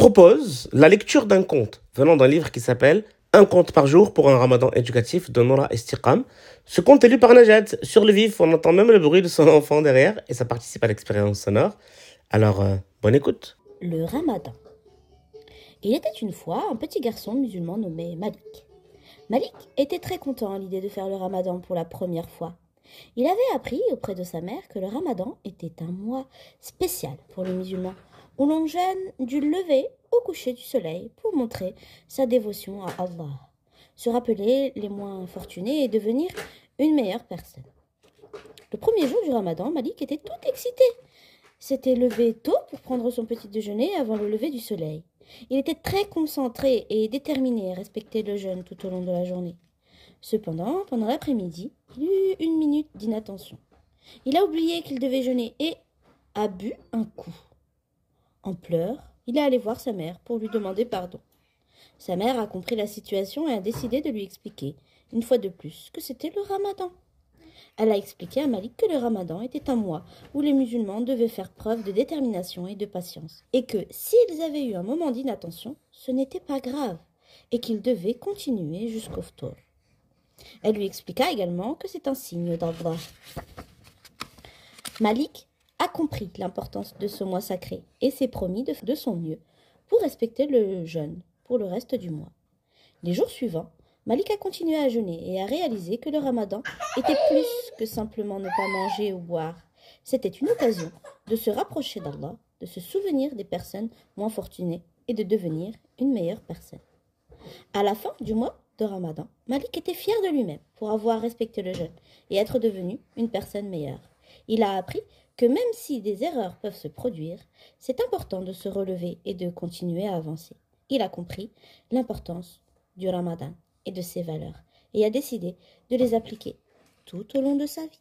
propose la lecture d'un conte venant d'un livre qui s'appelle Un conte par jour pour un ramadan éducatif de Nora Estiqam. Ce conte est lu par Najat. Sur le vif, on entend même le bruit de son enfant derrière et ça participe à l'expérience sonore. Alors, euh, bonne écoute. Le ramadan. Il était une fois un petit garçon musulman nommé Malik. Malik était très content à l'idée de faire le ramadan pour la première fois. Il avait appris auprès de sa mère que le ramadan était un mois spécial pour les musulmans, où l'on jeûne du lever au coucher du soleil pour montrer sa dévotion à Allah, se rappeler les moins fortunés et devenir une meilleure personne. Le premier jour du ramadan, Malik était tout excité. S'était levé tôt pour prendre son petit déjeuner avant le lever du soleil. Il était très concentré et déterminé à respecter le jeûne tout au long de la journée. Cependant, pendant l'après-midi, il eut une minute d'inattention. Il a oublié qu'il devait jeûner et a bu un coup. En il est allé voir sa mère pour lui demander pardon. Sa mère a compris la situation et a décidé de lui expliquer, une fois de plus, que c'était le ramadan. Elle a expliqué à Malik que le ramadan était un mois où les musulmans devaient faire preuve de détermination et de patience, et que s'ils avaient eu un moment d'inattention, ce n'était pas grave, et qu'ils devaient continuer jusqu'au tour. Elle lui expliqua également que c'est un signe d'Allah. Malik compris l'importance de ce mois sacré et s'est promis de, de son mieux pour respecter le jeûne pour le reste du mois. Les jours suivants, Malik a continué à jeûner et a réalisé que le ramadan était plus que simplement ne pas manger ou boire. C'était une occasion de se rapprocher d'Allah, de se souvenir des personnes moins fortunées et de devenir une meilleure personne. À la fin du mois de ramadan, Malik était fier de lui-même pour avoir respecté le jeûne et être devenu une personne meilleure. Il a appris que même si des erreurs peuvent se produire, c'est important de se relever et de continuer à avancer. Il a compris l'importance du ramadan et de ses valeurs et a décidé de les appliquer tout au long de sa vie.